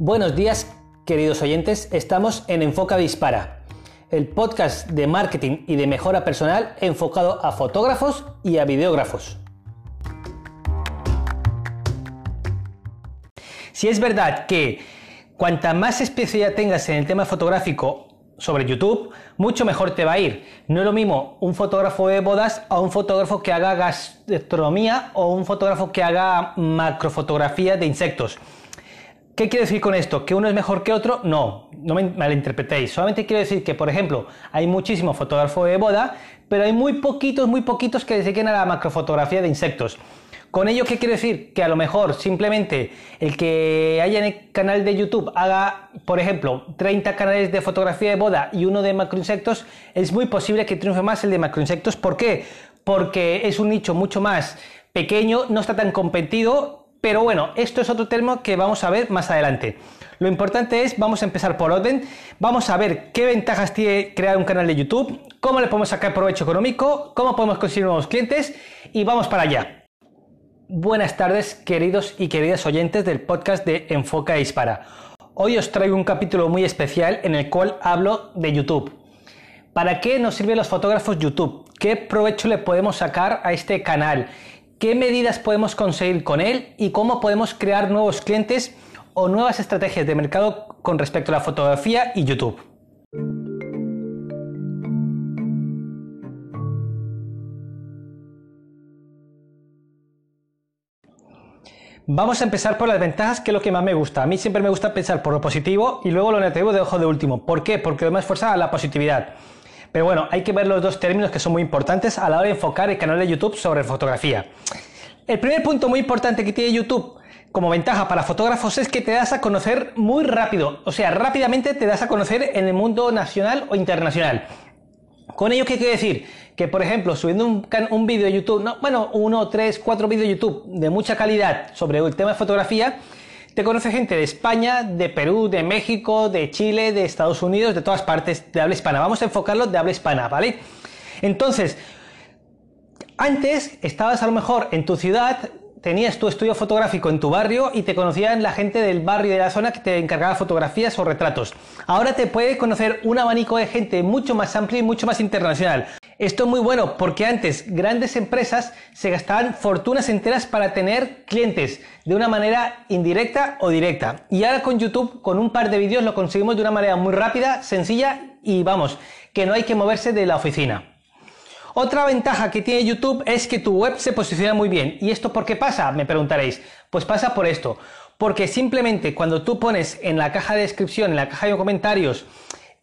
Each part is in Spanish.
Buenos días, queridos oyentes. Estamos en Enfoca Dispara, el podcast de marketing y de mejora personal enfocado a fotógrafos y a videógrafos. Si es verdad que cuanta más especialidad tengas en el tema fotográfico sobre YouTube, mucho mejor te va a ir. No es lo mismo un fotógrafo de bodas a un fotógrafo que haga gastronomía o un fotógrafo que haga macrofotografía de insectos. ¿Qué quiero decir con esto? ¿Que uno es mejor que otro? No, no me malinterpretéis. Solamente quiero decir que, por ejemplo, hay muchísimos fotógrafos de boda, pero hay muy poquitos, muy poquitos que dediquen a la macrofotografía de insectos. Con ello, ¿qué quiero decir? Que a lo mejor simplemente el que haya en el canal de YouTube haga, por ejemplo, 30 canales de fotografía de boda y uno de macroinsectos, es muy posible que triunfe más el de macroinsectos. ¿Por qué? Porque es un nicho mucho más pequeño, no está tan competido pero bueno, esto es otro tema que vamos a ver más adelante. Lo importante es, vamos a empezar por orden, vamos a ver qué ventajas tiene crear un canal de YouTube, cómo le podemos sacar provecho económico, cómo podemos conseguir nuevos clientes y vamos para allá. Buenas tardes, queridos y queridas oyentes del podcast de Enfoca e Dispara. Hoy os traigo un capítulo muy especial en el cual hablo de YouTube. ¿Para qué nos sirven los fotógrafos YouTube? ¿Qué provecho le podemos sacar a este canal? Qué medidas podemos conseguir con él y cómo podemos crear nuevos clientes o nuevas estrategias de mercado con respecto a la fotografía y YouTube. Vamos a empezar por las ventajas, que es lo que más me gusta. A mí siempre me gusta pensar por lo positivo y luego lo negativo de ojo de último. ¿Por qué? Porque lo más fuerza a la positividad. Pero bueno, hay que ver los dos términos que son muy importantes a la hora de enfocar el canal de YouTube sobre fotografía. El primer punto muy importante que tiene YouTube como ventaja para fotógrafos es que te das a conocer muy rápido, o sea, rápidamente te das a conocer en el mundo nacional o internacional. Con ello, ¿qué quiere decir? Que, por ejemplo, subiendo un, un vídeo de YouTube, no, bueno, uno, tres, cuatro vídeos de YouTube de mucha calidad sobre el tema de fotografía, te conoce gente de España, de Perú, de México, de Chile, de Estados Unidos, de todas partes de habla hispana. Vamos a enfocarlo de habla hispana, ¿vale? Entonces, antes estabas a lo mejor en tu ciudad, tenías tu estudio fotográfico en tu barrio y te conocían la gente del barrio de la zona que te encargaba fotografías o retratos. Ahora te puede conocer un abanico de gente mucho más amplio y mucho más internacional. Esto es muy bueno porque antes grandes empresas se gastaban fortunas enteras para tener clientes de una manera indirecta o directa. Y ahora con YouTube, con un par de vídeos, lo conseguimos de una manera muy rápida, sencilla y vamos, que no hay que moverse de la oficina. Otra ventaja que tiene YouTube es que tu web se posiciona muy bien. ¿Y esto por qué pasa? Me preguntaréis. Pues pasa por esto. Porque simplemente cuando tú pones en la caja de descripción, en la caja de comentarios,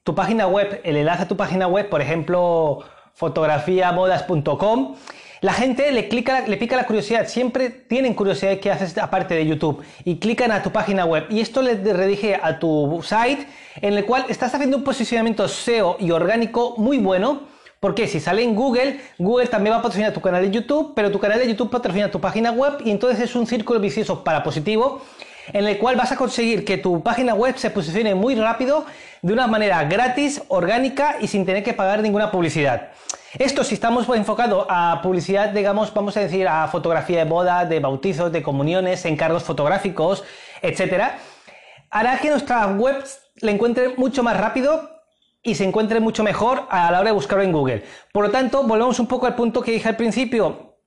tu página web, el enlace a tu página web, por ejemplo, fotografiabodas.com, la gente le, clica, le pica la curiosidad, siempre tienen curiosidad de qué haces aparte de YouTube. Y clican a tu página web. Y esto le redirige a tu site en el cual estás haciendo un posicionamiento SEO y orgánico muy bueno. Porque si sale en Google, Google también va a patrocinar tu canal de YouTube, pero tu canal de YouTube patrocina tu página web y entonces es un círculo vicioso para positivo en el cual vas a conseguir que tu página web se posicione muy rápido, de una manera gratis, orgánica y sin tener que pagar ninguna publicidad. Esto si estamos enfocados a publicidad, digamos, vamos a decir a fotografía de boda, de bautizos, de comuniones, encargos fotográficos, etcétera, hará que nuestra web la encuentre mucho más rápido y se encuentre mucho mejor a la hora de buscarlo en Google. Por lo tanto, volvemos un poco al punto que dije al principio,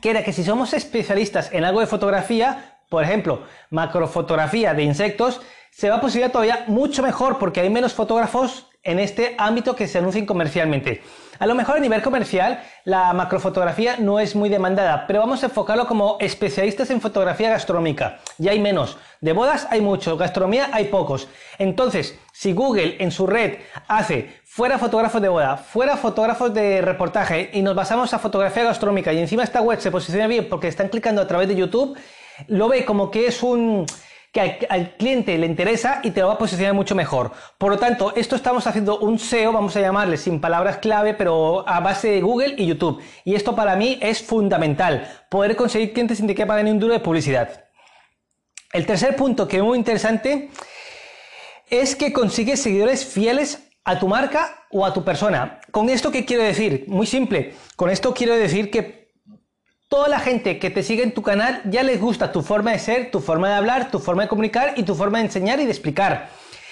que era que si somos especialistas en algo de fotografía, por ejemplo, macrofotografía de insectos, se va a posicionar todavía mucho mejor porque hay menos fotógrafos en este ámbito que se anuncien comercialmente. A lo mejor a nivel comercial la macrofotografía no es muy demandada, pero vamos a enfocarlo como especialistas en fotografía gastronómica. Ya hay menos. De bodas hay muchos, gastronomía hay pocos. Entonces, si Google en su red hace fuera fotógrafos de boda, fuera fotógrafos de reportaje y nos basamos a fotografía gastronómica y encima esta web se posiciona bien porque están clicando a través de YouTube, lo ve como que es un que al, cliente le interesa y te lo va a posicionar mucho mejor. Por lo tanto, esto estamos haciendo un SEO, vamos a llamarle sin palabras clave, pero a base de Google y YouTube. Y esto para mí es fundamental, poder conseguir clientes sin que pagar ni un duro de publicidad. El tercer punto que es muy interesante es que consigues seguidores fieles a tu marca o a tu persona. ¿Con esto qué quiero decir? Muy simple. Con esto quiero decir que toda la gente que te sigue en tu canal ya les gusta tu forma de ser, tu forma de hablar, tu forma de comunicar y tu forma de enseñar y de explicar.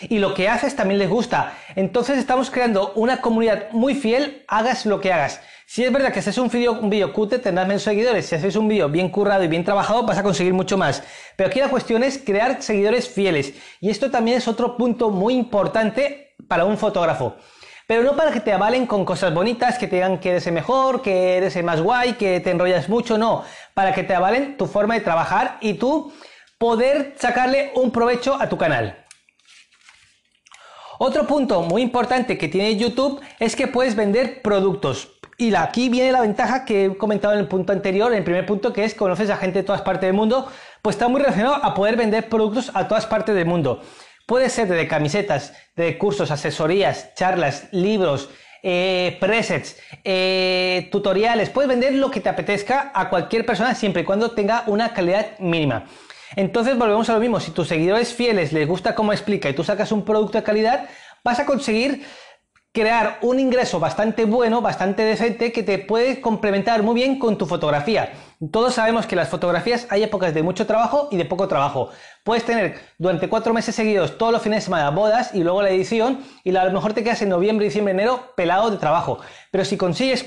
Y lo que haces también les gusta. Entonces estamos creando una comunidad muy fiel, hagas lo que hagas. Si es verdad que haces un vídeo un video cute tendrás menos seguidores. Si haces un vídeo bien currado y bien trabajado vas a conseguir mucho más. Pero aquí la cuestión es crear seguidores fieles. Y esto también es otro punto muy importante para un fotógrafo. Pero no para que te avalen con cosas bonitas, que te digan que eres mejor, que eres más guay, que te enrollas mucho, no. Para que te avalen tu forma de trabajar y tú poder sacarle un provecho a tu canal. Otro punto muy importante que tiene YouTube es que puedes vender productos. Y aquí viene la ventaja que he comentado en el punto anterior, en el primer punto, que es conoces a gente de todas partes del mundo, pues está muy relacionado a poder vender productos a todas partes del mundo. Puede ser de camisetas, de cursos, asesorías, charlas, libros, eh, presets, eh, tutoriales. Puedes vender lo que te apetezca a cualquier persona siempre y cuando tenga una calidad mínima. Entonces volvemos a lo mismo. Si tus seguidores fieles les gusta cómo explica y tú sacas un producto de calidad, vas a conseguir crear un ingreso bastante bueno, bastante decente, que te puede complementar muy bien con tu fotografía. Todos sabemos que las fotografías hay épocas de mucho trabajo y de poco trabajo. Puedes tener durante cuatro meses seguidos todos los fines de semana bodas y luego la edición y a lo mejor te quedas en noviembre, diciembre, enero pelado de trabajo. Pero si consigues,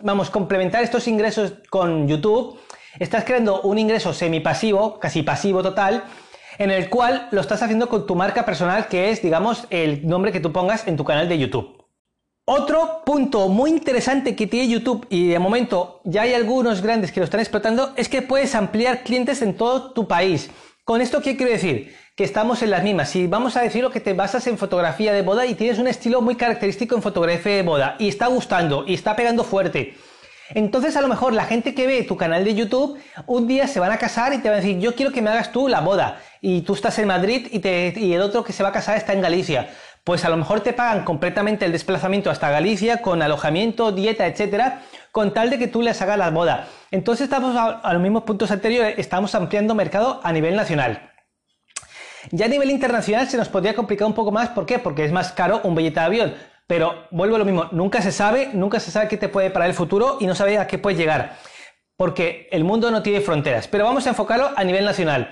vamos, complementar estos ingresos con YouTube, estás creando un ingreso semipasivo, casi pasivo total, en el cual lo estás haciendo con tu marca personal, que es, digamos, el nombre que tú pongas en tu canal de YouTube. Otro punto muy interesante que tiene YouTube y de momento ya hay algunos grandes que lo están explotando es que puedes ampliar clientes en todo tu país. Con esto, ¿qué quiero decir? Que estamos en las mismas. Si vamos a decir lo que te basas en fotografía de boda y tienes un estilo muy característico en fotografía de boda y está gustando y está pegando fuerte. Entonces a lo mejor la gente que ve tu canal de YouTube un día se van a casar y te van a decir yo quiero que me hagas tú la boda y tú estás en Madrid y, y el otro que se va a casar está en Galicia pues a lo mejor te pagan completamente el desplazamiento hasta Galicia con alojamiento, dieta, etcétera, con tal de que tú les hagas la boda. Entonces estamos a, los mismos puntos anteriores, estamos ampliando mercado a nivel nacional. Ya a nivel internacional se nos podría complicar un poco más, ¿por qué? Porque es más caro un billete de avión. Pero vuelvo a lo mismo, nunca se sabe, nunca se sabe qué te puede parar el futuro y no sabe a qué puedes llegar. Porque el mundo no tiene fronteras. Pero vamos a enfocarlo a nivel nacional.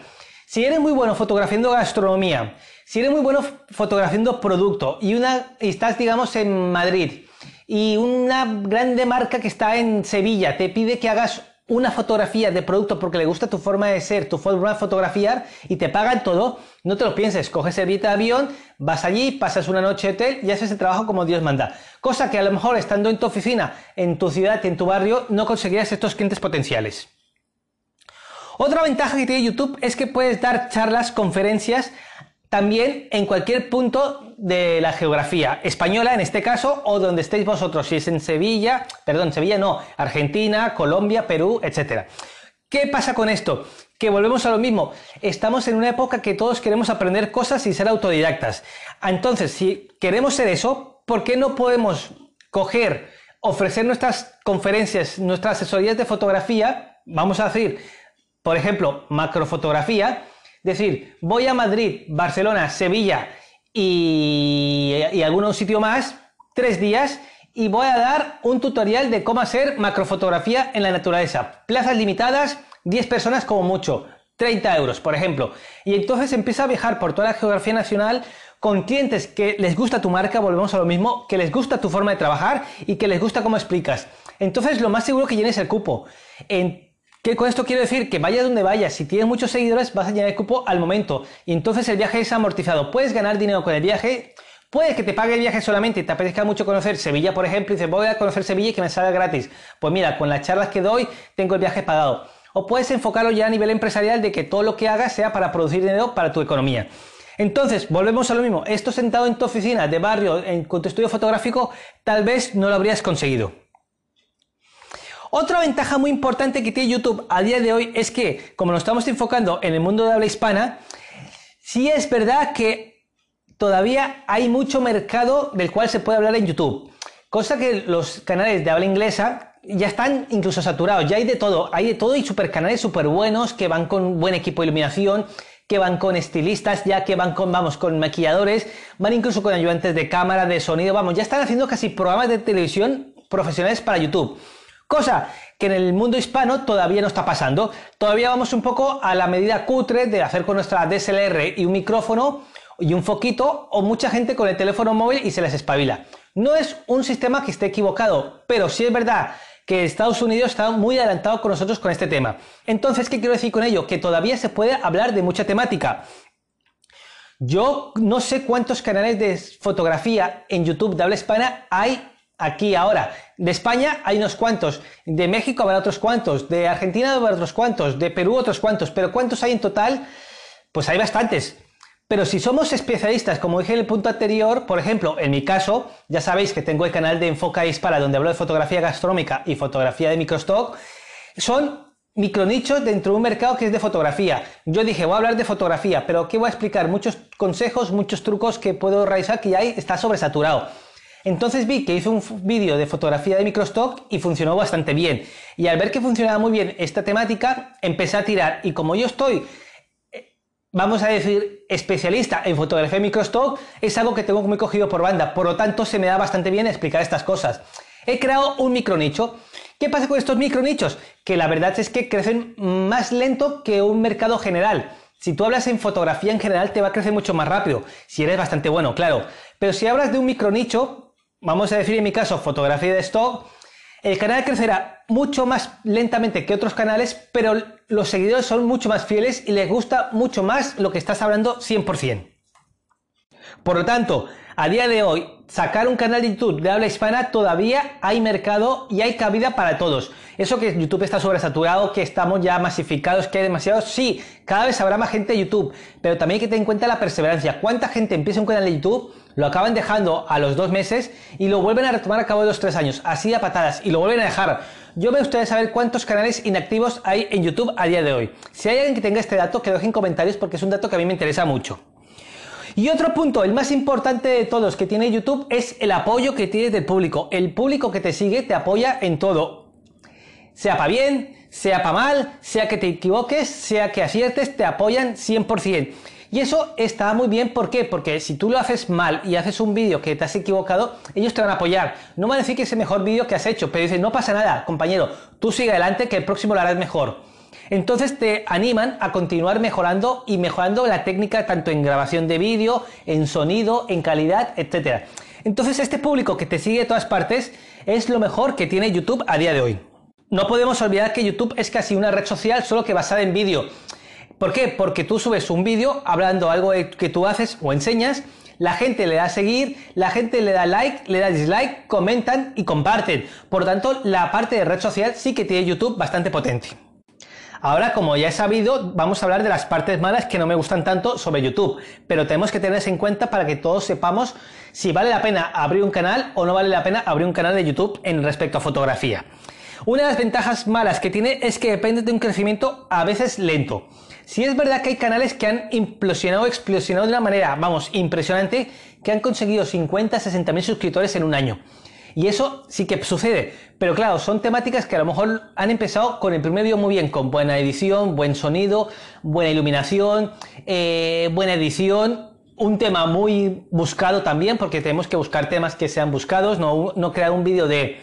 Si eres muy bueno fotografiando gastronomía, si eres muy bueno fotografiando producto y, una, estás, digamos, en Madrid y una grande marca que está en Sevilla te pide que hagas una fotografía de producto porque le gusta tu forma de ser, tu forma de fotografiar y te pagan todo, no te lo pienses, coges el billete de avión, vas allí, pasas una noche de hotel y haces el trabajo como Dios manda. Cosa que a lo mejor estando en tu oficina, en tu ciudad, en tu barrio, no conseguirías estos clientes potenciales. Otra ventaja que tiene YouTube es que puedes dar charlas, conferencias, también en cualquier punto de la geografía española, en este caso, o donde estéis vosotros, si es en Sevilla, perdón, Sevilla no, Argentina, Colombia, Perú, etc. ¿Qué pasa con esto? Que volvemos a lo mismo. Estamos en una época que todos queremos aprender cosas y ser autodidactas. Entonces, si queremos ser eso, ¿por qué no podemos coger, ofrecer nuestras conferencias, nuestras asesorías de fotografía? Vamos a decir, por ejemplo, macrofotografía, decir, voy a Madrid, Barcelona, Sevilla y, y algún sitio más, tres días, y voy a dar un tutorial de cómo hacer macrofotografía en la naturaleza. Plazas limitadas, 10 personas como mucho, 30 euros, por ejemplo. Y entonces empieza a viajar por toda la geografía nacional con clientes que les gusta tu marca, volvemos a lo mismo, que les gusta tu forma de trabajar y que les gusta cómo explicas. Entonces lo más seguro que llenes el cupo. En ¿Qué con esto quiero decir? Que vayas donde vayas, si tienes muchos seguidores vas a llenar el cupo al momento y entonces el viaje es amortizado. Puedes ganar dinero con el viaje, puede que te pague el viaje solamente y te apetezca mucho conocer Sevilla, por ejemplo, y dices voy a conocer Sevilla y que me salga gratis. Pues mira, con las charlas que doy tengo el viaje pagado. O puedes enfocarlo ya a nivel empresarial de que todo lo que hagas sea para producir dinero para tu economía. Entonces, volvemos a lo mismo. Esto sentado en tu oficina de barrio, en, con tu estudio fotográfico, tal vez no lo habrías conseguido. Otra ventaja muy importante que tiene YouTube a día de hoy es que, como nos estamos enfocando en el mundo de habla hispana, sí es verdad que todavía hay mucho mercado del cual se puede hablar en YouTube. Cosa que los canales de habla inglesa ya están incluso saturados, ya hay de todo, hay de todo y super canales súper buenos que van con buen equipo de iluminación, que van con estilistas, ya que van con, vamos, con maquilladores, van incluso con ayudantes de cámara, de sonido, vamos, ya están haciendo casi programas de televisión profesionales para YouTube. Cosa que en el mundo hispano todavía no está pasando. Todavía vamos un poco a la medida cutre de hacer con nuestra DSLR y un micrófono y un foquito o mucha gente con el teléfono móvil y se les espabila. No es un sistema que esté equivocado, pero sí es verdad que Estados Unidos está muy adelantado con nosotros con este tema. Entonces, ¿qué quiero decir con ello? Que todavía se puede hablar de mucha temática. Yo no sé cuántos canales de fotografía en YouTube de habla hispana hay aquí ahora. De España hay unos cuantos, de México habrá otros cuantos, de Argentina habrá otros cuantos, de Perú otros cuantos, pero ¿cuántos hay en total? Pues hay bastantes. Pero si somos especialistas, como dije en el punto anterior, por ejemplo, en mi caso, ya sabéis que tengo el canal de Enfoca Hispana donde hablo de fotografía gastronómica y fotografía de microstock, son micronichos dentro de un mercado que es de fotografía. Yo dije, voy a hablar de fotografía, pero ¿qué voy a explicar? Muchos consejos, muchos trucos que puedo realizar que ya está sobresaturado. Entonces vi que hice un vídeo de fotografía de microstock y funcionó bastante bien. Y al ver que funcionaba muy bien esta temática, empecé a tirar. Y como yo estoy vamos a decir, especialista en fotografía microstock, es algo que tengo muy cogido por banda. Por lo tanto, se me da bastante bien explicar estas cosas. He creado un micronicho. ¿Qué pasa con estos micronichos? Que la verdad es que crecen más lento que un mercado general. Si tú hablas en fotografía en general, te va a crecer mucho más rápido. Si eres bastante bueno, claro. Pero si hablas de un micronicho, vamos a decir en mi caso fotografía de stock, el canal crecerá mucho más lentamente que otros canales, pero los seguidores son mucho más fieles y les gusta mucho más lo que estás hablando 100%. Por lo tanto, a día de hoy, sacar un canal de YouTube de habla hispana todavía hay mercado y hay cabida para todos. Eso que YouTube está sobresaturado, que estamos ya masificados, que hay demasiados, sí, cada vez habrá más gente de YouTube, pero también hay que tener en cuenta la perseverancia. ¿Cuánta gente empieza un canal de YouTube, lo acaban dejando a los dos meses y lo vuelven a retomar a cabo de los tres años, así a patadas, y lo vuelven a dejar? Yo me gustaría saber cuántos canales inactivos hay en YouTube a día de hoy. Si hay alguien que tenga este dato, que deje en comentarios porque es un dato que a mí me interesa mucho. Y otro punto, el más importante de todos que tiene YouTube es el apoyo que tienes del público. El público que te sigue te apoya en todo sea para bien, sea para mal, sea que te equivoques, sea que aciertes, te apoyan 100%. Y eso está muy bien, ¿por qué? Porque si tú lo haces mal y haces un vídeo que te has equivocado, ellos te van a apoyar. No van a decir que es el mejor vídeo que has hecho, pero dicen, no pasa nada, compañero, tú sigue adelante que el próximo lo harás mejor. Entonces te animan a continuar mejorando y mejorando la técnica tanto en grabación de vídeo, en sonido, en calidad, etc. Entonces este público que te sigue de todas partes es lo mejor que tiene YouTube a día de hoy. No podemos olvidar que YouTube es casi una red social solo que basada en vídeo. ¿Por qué? Porque tú subes un vídeo hablando algo que tú haces o enseñas, la gente le da a seguir, la gente le da like, le da dislike, comentan y comparten. Por tanto, la parte de red social sí que tiene YouTube bastante potente. Ahora, como ya he sabido, vamos a hablar de las partes malas que no me gustan tanto sobre YouTube, pero tenemos que tenerse en cuenta para que todos sepamos si vale la pena abrir un canal o no vale la pena abrir un canal de YouTube en respecto a fotografía. Una de las ventajas malas que tiene es que depende de un crecimiento a veces lento. Si es verdad que hay canales que han implosionado, explosionado de una manera, vamos, impresionante, que han conseguido 50, 60 mil suscriptores en un año. Y eso sí que sucede. Pero claro, son temáticas que a lo mejor han empezado con el primer vídeo muy bien, con buena edición, buen sonido, buena iluminación, eh, buena edición, un tema muy buscado también, porque tenemos que buscar temas que sean buscados, no, no crear un vídeo de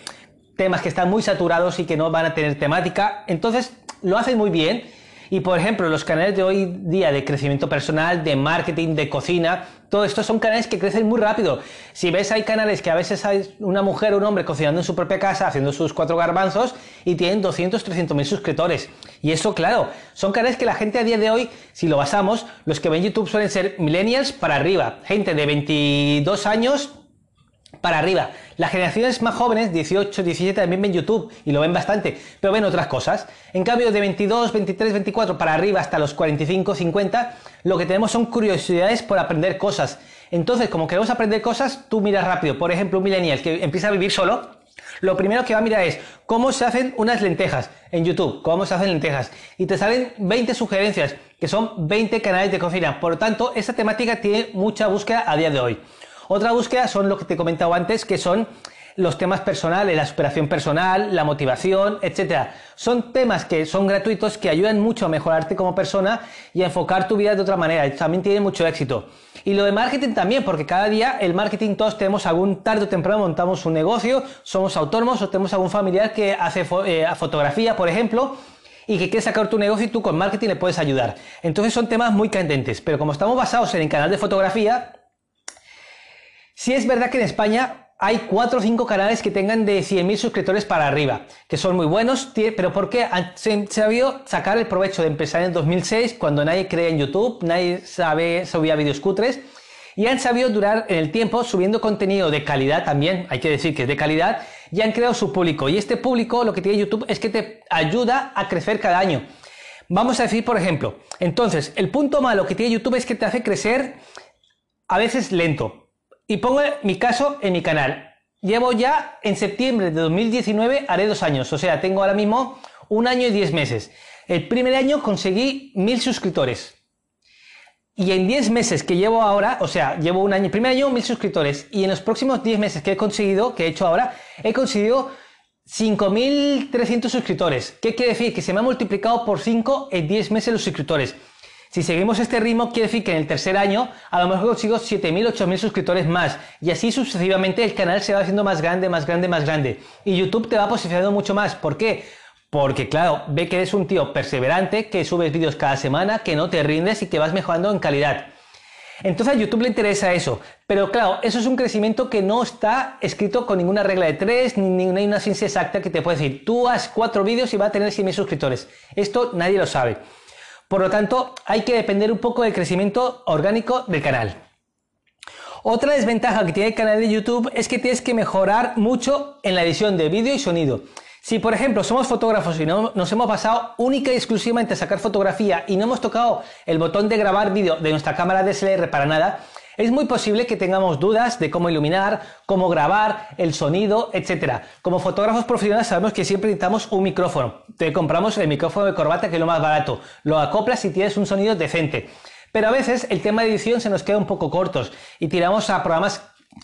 temas que están muy saturados y que no van a tener temática. Entonces, lo hacen muy bien. Y por ejemplo, los canales de hoy día de crecimiento personal, de marketing, de cocina, todo esto son canales que crecen muy rápido. Si ves, hay canales que a veces hay una mujer o un hombre cocinando en su propia casa, haciendo sus cuatro garbanzos y tienen 200, 300 mil suscriptores. Y eso, claro, son canales que la gente a día de hoy, si lo basamos, los que ven YouTube suelen ser millennials para arriba, gente de 22 años para arriba. Las generaciones más jóvenes, 18, 17, también ven YouTube y lo ven bastante, pero ven otras cosas. En cambio, de 22, 23, 24 para arriba hasta los 45, 50, lo que tenemos son curiosidades por aprender cosas. Entonces, como queremos aprender cosas, tú miras rápido. Por ejemplo, un millennial que empieza a vivir solo, lo primero que va a mirar es cómo se hacen unas lentejas en YouTube, cómo se hacen lentejas. Y te salen 20 sugerencias, que son 20 canales de cocina. Por lo tanto, esta temática tiene mucha búsqueda a día de hoy. Otra búsqueda son lo que te he comentado antes, que son los temas personales, la superación personal, la motivación, etc. Son temas que son gratuitos que ayudan mucho a mejorarte como persona y a enfocar tu vida de otra manera. También tiene mucho éxito. Y lo de marketing también, porque cada día el marketing todos tenemos algún tarde o temprano montamos un negocio, somos autónomos o tenemos algún familiar que hace eh, fotografía, por ejemplo, y que quiere sacar tu negocio y tú con marketing le puedes ayudar. Entonces son temas muy candentes, pero como estamos basados en el canal de fotografía, sí es verdad que en España hay 4 o 5 canales que tengan de 100.000 suscriptores para arriba, que son muy buenos, pero ¿por qué? Se, se sabido sacar el provecho de empezar en 2006, cuando nadie creía en YouTube, nadie sabe, subía vídeos cutres, y han sabido durar en el tiempo subiendo contenido de calidad también, hay que decir que es de calidad, y han creado su público. Y este público lo que tiene YouTube es que te ayuda a crecer cada año. Vamos a decir, por ejemplo, entonces, el punto malo que tiene YouTube es que te hace crecer a veces lento. Y pongo mi caso en mi canal. Llevo ya en septiembre de 2019, haré dos años. O sea, tengo ahora mismo un año y diez meses. El primer año conseguí mil suscriptores. Y en 10 meses que llevo ahora, o sea, llevo un año, el primer año mil suscriptores. Y en los próximos 10 meses que he conseguido, que he hecho ahora, he conseguido 5.300 suscriptores. ¿Qué quiere decir? Que se me ha multiplicado por 5 en 10 meses los suscriptores. Si seguimos este ritmo, quiere decir que en el tercer año a lo mejor consigo 7.000, 8.000 suscriptores más. Y así sucesivamente el canal se va haciendo más grande, más grande, más grande. Y YouTube te va posicionando mucho más. ¿Por qué? Porque claro, ve que eres un tío perseverante, que subes vídeos cada semana, que no te rindes y que vas mejorando en calidad. Entonces a YouTube le interesa eso. Pero claro, eso es un crecimiento que no está escrito con ninguna regla de tres, ni, ni una ciencia exacta que te puede decir, tú haz cuatro vídeos y va a tener 100.000 suscriptores. Esto nadie lo sabe. Por lo tanto, hay que depender un poco del crecimiento orgánico del canal. Otra desventaja que tiene el canal de YouTube es que tienes que mejorar mucho en la edición de vídeo y sonido. Si por ejemplo somos fotógrafos y no, nos hemos basado única y exclusivamente a sacar fotografía y no hemos tocado el botón de grabar vídeo de nuestra cámara DSLR para nada, es muy posible que tengamos dudas de cómo iluminar, cómo grabar, el sonido, etc. Como fotógrafos profesionales sabemos que siempre necesitamos un micrófono. Te compramos el micrófono de corbata que es lo más barato. Lo acoplas y tienes un sonido decente. Pero a veces el tema de edición se nos queda un poco cortos y tiramos a programas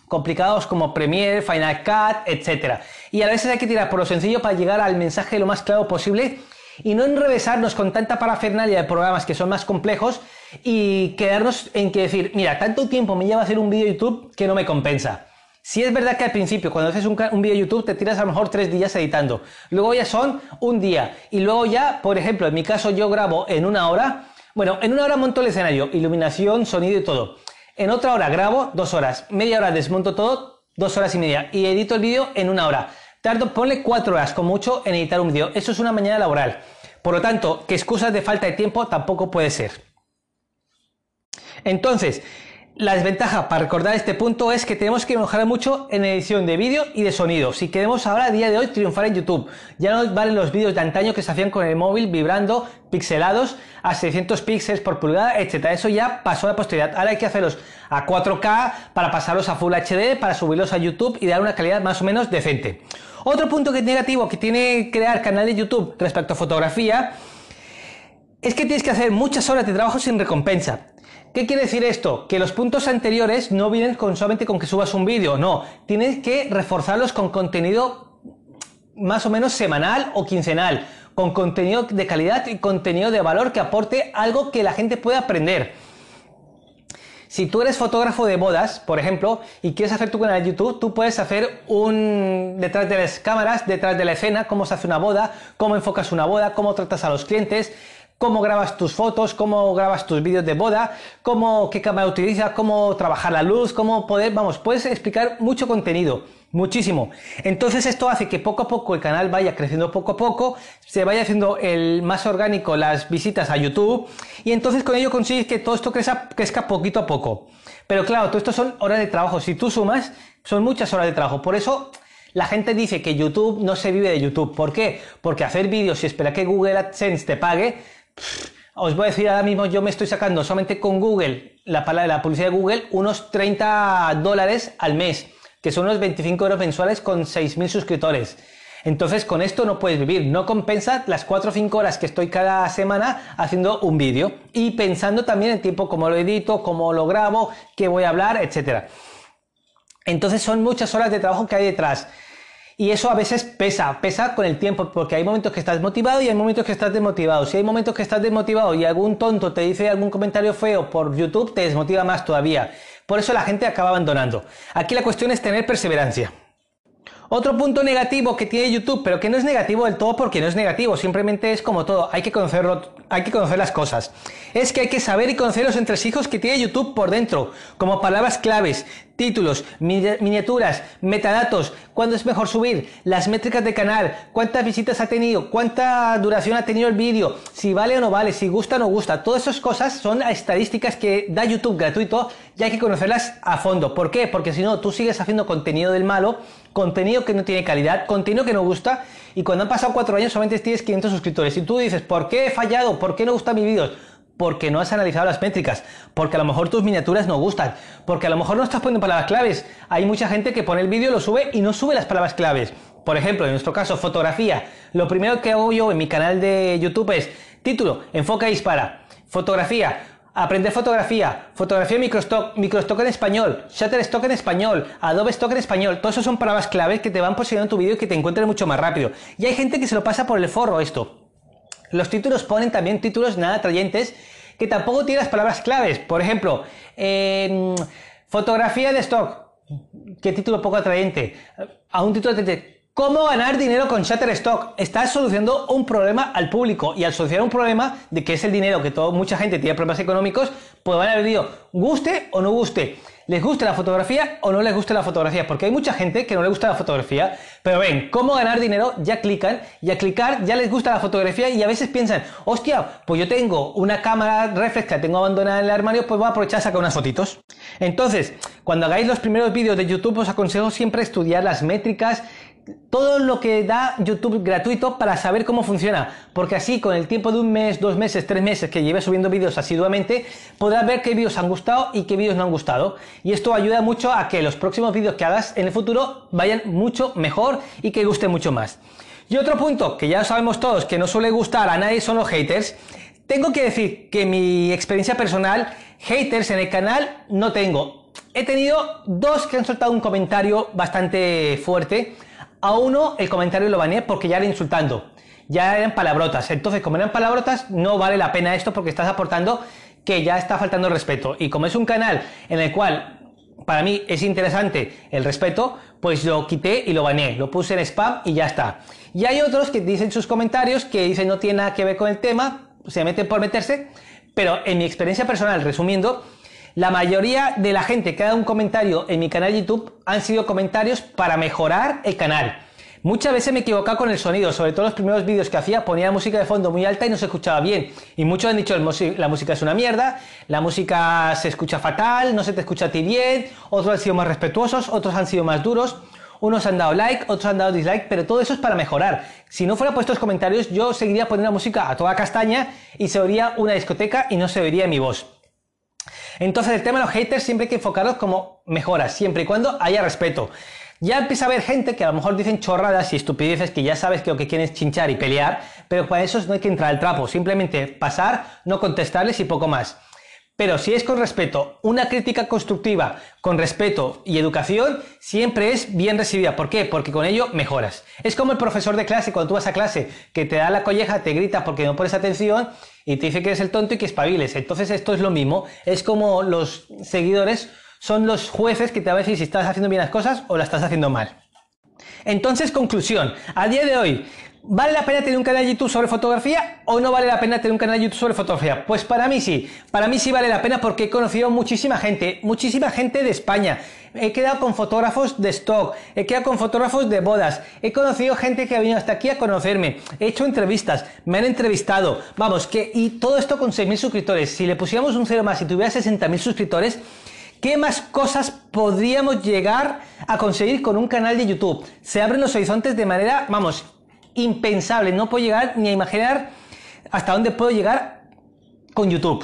complicados como Premiere, Final Cut, etc. Y a veces hay que tirar por lo sencillo para llegar al mensaje lo más claro posible y no enrevesarnos con tanta parafernalia de programas que son más complejos y quedarnos en que decir, mira, tanto tiempo me lleva hacer un vídeo YouTube que no me compensa. Si es verdad que al principio, cuando haces un, un vídeo YouTube, te tiras a lo mejor tres días editando. Luego ya son un día. Y luego ya, por ejemplo, en mi caso yo grabo en una hora. Bueno, en una hora monto el escenario, iluminación, sonido y todo. En otra hora grabo dos horas. Media hora desmonto todo, dos horas y media. Y edito el vídeo en una hora. Tardo, ponle cuatro horas con mucho en editar un vídeo. Eso es una mañana laboral. Por lo tanto, que excusas de falta de tiempo tampoco puede ser. Entonces, la desventaja para recordar este punto es que tenemos que mejorar mucho en edición de vídeo y de sonido. Si queremos ahora a día de hoy triunfar en YouTube, ya no valen los vídeos de antaño que se hacían con el móvil vibrando, pixelados a 600 píxeles por pulgada, etc. Eso ya pasó a la posteridad. Ahora hay que hacerlos a 4K para pasarlos a Full HD, para subirlos a YouTube y dar una calidad más o menos decente. Otro punto que es negativo que tiene crear canal de YouTube respecto a fotografía es que tienes que hacer muchas horas de trabajo sin recompensa. ¿Qué quiere decir esto? Que los puntos anteriores no vienen solamente con que subas un vídeo, no. Tienes que reforzarlos con contenido más o menos semanal o quincenal, con contenido de calidad y contenido de valor que aporte algo que la gente pueda aprender. Si tú eres fotógrafo de bodas, por ejemplo, y quieres hacer tu canal de YouTube, tú puedes hacer un detrás de las cámaras, detrás de la escena, cómo se hace una boda, cómo enfocas una boda, cómo tratas a los clientes, cómo grabas tus fotos, cómo grabas tus vídeos de boda, cómo, qué cámara utilizas, cómo trabajar la luz, cómo poder, vamos, puedes explicar mucho contenido, muchísimo. Entonces esto hace que poco a poco el canal vaya creciendo poco a poco, se vaya haciendo el más orgánico las visitas a YouTube y entonces con ello consigues que todo esto crezca, crezca poquito a poco. Pero claro, todo esto son horas de trabajo. Si tú sumas, son muchas horas de trabajo. Por eso la gente dice que YouTube no se vive de YouTube. ¿Por qué? Porque hacer vídeos y esperar que Google AdSense te pague os voy a decir ahora mismo, yo me estoy sacando solamente con Google, la, la publicidad de Google, unos 30 dólares al mes, que son unos 25 euros mensuales con 6.000 suscriptores. Entonces con esto no puedes vivir, no compensa las 4 o 5 horas que estoy cada semana haciendo un vídeo y pensando también en tiempo cómo lo edito, cómo lo grabo, qué voy a hablar, etc. Entonces son muchas horas de trabajo que hay detrás. Y eso a veces pesa, pesa con el tiempo, porque hay momentos que estás motivado y hay momentos que estás desmotivado. Si hay momentos que estás desmotivado y algún tonto te dice algún comentario feo por YouTube, te desmotiva más todavía. Por eso la gente acaba abandonando. Aquí la cuestión es tener perseverancia. Otro punto negativo que tiene YouTube, pero que no es negativo del todo porque no es negativo, simplemente es como todo, hay que conocerlo, hay que conocer las cosas. Es que hay que saber y conocer los entresijos que tiene YouTube por dentro, como palabras claves, títulos, miniaturas, metadatos, cuándo es mejor subir, las métricas de canal, cuántas visitas ha tenido, cuánta duración ha tenido el vídeo, si vale o no vale, si gusta o no gusta. Todas esas cosas son estadísticas que da YouTube gratuito y hay que conocerlas a fondo. ¿Por qué? Porque si no, tú sigues haciendo contenido del malo contenido que no tiene calidad, contenido que no gusta, y cuando han pasado cuatro años solamente tienes 500 suscriptores. Y tú dices, ¿por qué he fallado? ¿Por qué no gustan mis vídeos? Porque no has analizado las métricas, porque a lo mejor tus miniaturas no gustan, porque a lo mejor no estás poniendo palabras claves. Hay mucha gente que pone el vídeo, lo sube y no sube las palabras claves. Por ejemplo, en nuestro caso, fotografía. Lo primero que hago yo en mi canal de YouTube es título, enfoca y dispara. Fotografía, Aprender fotografía, fotografía microstock, microstock en español, Shutterstock en español, Adobe Stock en español, todos esos son palabras claves que te van posicionando tu vídeo y que te encuentren mucho más rápido. Y hay gente que se lo pasa por el forro esto. Los títulos ponen también títulos nada atrayentes que tampoco tienen las palabras claves. Por ejemplo, fotografía de stock. ¿Qué título poco atrayente? A un título de ¿Cómo ganar dinero con Shutterstock? Estás solucionando un problema al público y al solucionar un problema de que es el dinero, que todo, mucha gente tiene problemas económicos, pues van a vídeo, guste o no guste, les guste la fotografía o no les guste la fotografía, porque hay mucha gente que no le gusta la fotografía, pero ven, cómo ganar dinero, ya clican y a clicar ya les gusta la fotografía y a veces piensan, hostia, pues yo tengo una cámara reflex que tengo abandonada en el armario, pues voy a aprovechar a sacar unas fotitos. Entonces, cuando hagáis los primeros vídeos de YouTube, os aconsejo siempre estudiar las métricas todo lo que da YouTube gratuito para saber cómo funciona, porque así con el tiempo de un mes, dos meses, tres meses que lleves subiendo vídeos asiduamente, podrás ver qué vídeos han gustado y qué vídeos no han gustado. Y esto ayuda mucho a que los próximos vídeos que hagas en el futuro vayan mucho mejor y que guste mucho más. Y otro punto que ya sabemos todos que no suele gustar a nadie son los haters. Tengo que decir que mi experiencia personal, haters en el canal no tengo. He tenido dos que han soltado un comentario bastante fuerte a uno el comentario lo baneé porque ya era insultando, ya eran palabrotas. Entonces, como eran palabrotas, no vale la pena esto porque estás aportando que ya está faltando respeto. Y como es un canal en el cual para mí es interesante el respeto, pues lo quité y lo baneé, lo puse en spam y ya está. Y hay otros que dicen sus comentarios que dicen no tiene nada que ver con el tema, se meten por meterse, pero en mi experiencia personal, resumiendo, la mayoría de la gente que ha dado un comentario en mi canal YouTube han sido comentarios para mejorar el canal. Muchas veces me he equivocado con el sonido, sobre todo los primeros vídeos que hacía ponía música de fondo muy alta y no se escuchaba bien. Y muchos han dicho la música es una mierda, la música se escucha fatal, no se te escucha a ti bien, otros han sido más respetuosos, otros han sido más duros, unos han dado like, otros han dado dislike, pero todo eso es para mejorar. Si no fuera puesto estos comentarios, yo seguiría poniendo la música a toda castaña y se oiría una discoteca y no se oiría mi voz. Entonces el tema de los haters siempre hay que enfocarlos como mejoras, siempre y cuando haya respeto. Ya empieza a haber gente que a lo mejor dicen chorradas y estupideces que ya sabes que lo que quieren es chinchar y pelear, pero para eso no hay que entrar al trapo, simplemente pasar, no contestarles y poco más. Pero si es con respeto, una crítica constructiva con respeto y educación siempre es bien recibida. ¿Por qué? Porque con ello mejoras. Es como el profesor de clase, cuando tú vas a clase, que te da la colleja, te grita porque no pones atención y te dice que eres el tonto y que espabiles. Entonces esto es lo mismo. Es como los seguidores son los jueces que te van a decir si estás haciendo bien las cosas o las estás haciendo mal. Entonces, conclusión. A día de hoy, ¿Vale la pena tener un canal de YouTube sobre fotografía o no vale la pena tener un canal de YouTube sobre fotografía? Pues para mí sí, para mí sí vale la pena porque he conocido muchísima gente, muchísima gente de España. He quedado con fotógrafos de stock, he quedado con fotógrafos de bodas, he conocido gente que ha venido hasta aquí a conocerme, he hecho entrevistas, me han entrevistado, vamos, que y todo esto con 6.000 suscriptores. Si le pusiéramos un cero más y tuviera 60.000 suscriptores, ¿Qué más cosas podríamos llegar a conseguir con un canal de YouTube? Se abren los horizontes de manera, vamos, impensable. No puedo llegar ni a imaginar hasta dónde puedo llegar con YouTube.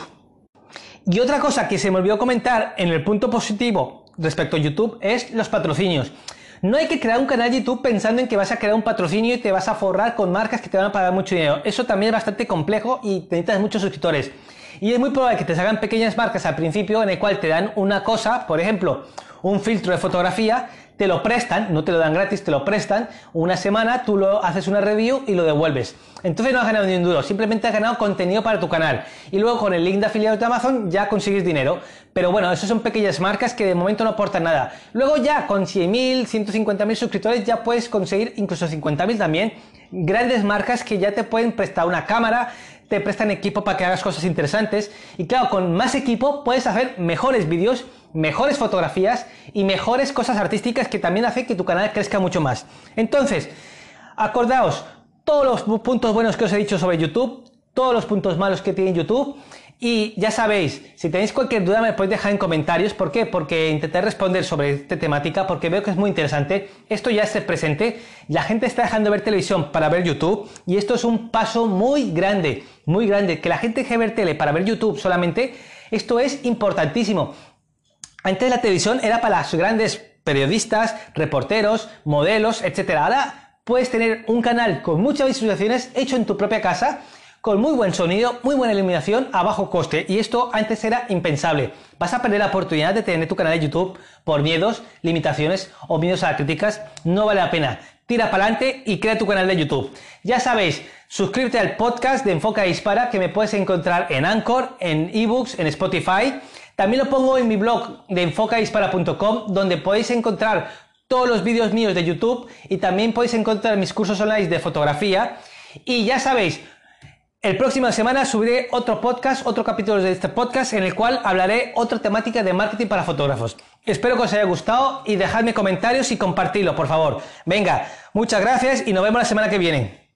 Y otra cosa que se me olvidó comentar en el punto positivo respecto a YouTube es los patrocinios. No hay que crear un canal de YouTube pensando en que vas a crear un patrocinio y te vas a forrar con marcas que te van a pagar mucho dinero. Eso también es bastante complejo y necesitas muchos suscriptores. Y es muy probable que te salgan pequeñas marcas al principio en el cual te dan una cosa, por ejemplo, un filtro de fotografía, te lo prestan, no te lo dan gratis, te lo prestan, una semana tú lo haces una review y lo devuelves. Entonces no has ganado ni un duro, simplemente has ganado contenido para tu canal. Y luego con el link de afiliado de Amazon ya consigues dinero. Pero bueno, eso son pequeñas marcas que de momento no aportan nada. Luego ya con 100.000, 150.000 suscriptores ya puedes conseguir incluso 50.000 también. Grandes marcas que ya te pueden prestar una cámara, te prestan equipo para que hagas cosas interesantes. Y claro, con más equipo puedes hacer mejores vídeos mejores fotografías y mejores cosas artísticas que también hace que tu canal crezca mucho más. Entonces, acordaos todos los puntos buenos que os he dicho sobre YouTube, todos los puntos malos que tiene YouTube. Y ya sabéis, si tenéis cualquier duda me podéis dejar en comentarios. ¿Por qué? Porque intenté responder sobre esta temática, porque veo que es muy interesante. Esto ya es presente. La gente está dejando de ver televisión para ver YouTube. Y esto es un paso muy grande, muy grande. Que la gente deje de ver tele para ver YouTube solamente. Esto es importantísimo. Antes la televisión era para los grandes periodistas, reporteros, modelos, etc. Ahora puedes tener un canal con muchas visualizaciones hecho en tu propia casa, con muy buen sonido, muy buena iluminación a bajo coste. Y esto antes era impensable. Vas a perder la oportunidad de tener tu canal de YouTube por miedos, limitaciones o miedos a críticas. No vale la pena. Tira para adelante y crea tu canal de YouTube. Ya sabéis, suscríbete al podcast de Enfoca Dispara que me puedes encontrar en Anchor, en eBooks, en Spotify. También lo pongo en mi blog de enfocadispara.com donde podéis encontrar todos los vídeos míos de YouTube y también podéis encontrar mis cursos online de fotografía. Y ya sabéis, el próximo semana subiré otro podcast, otro capítulo de este podcast en el cual hablaré otra temática de marketing para fotógrafos. Espero que os haya gustado y dejadme comentarios y compartirlo, por favor. Venga, muchas gracias y nos vemos la semana que viene.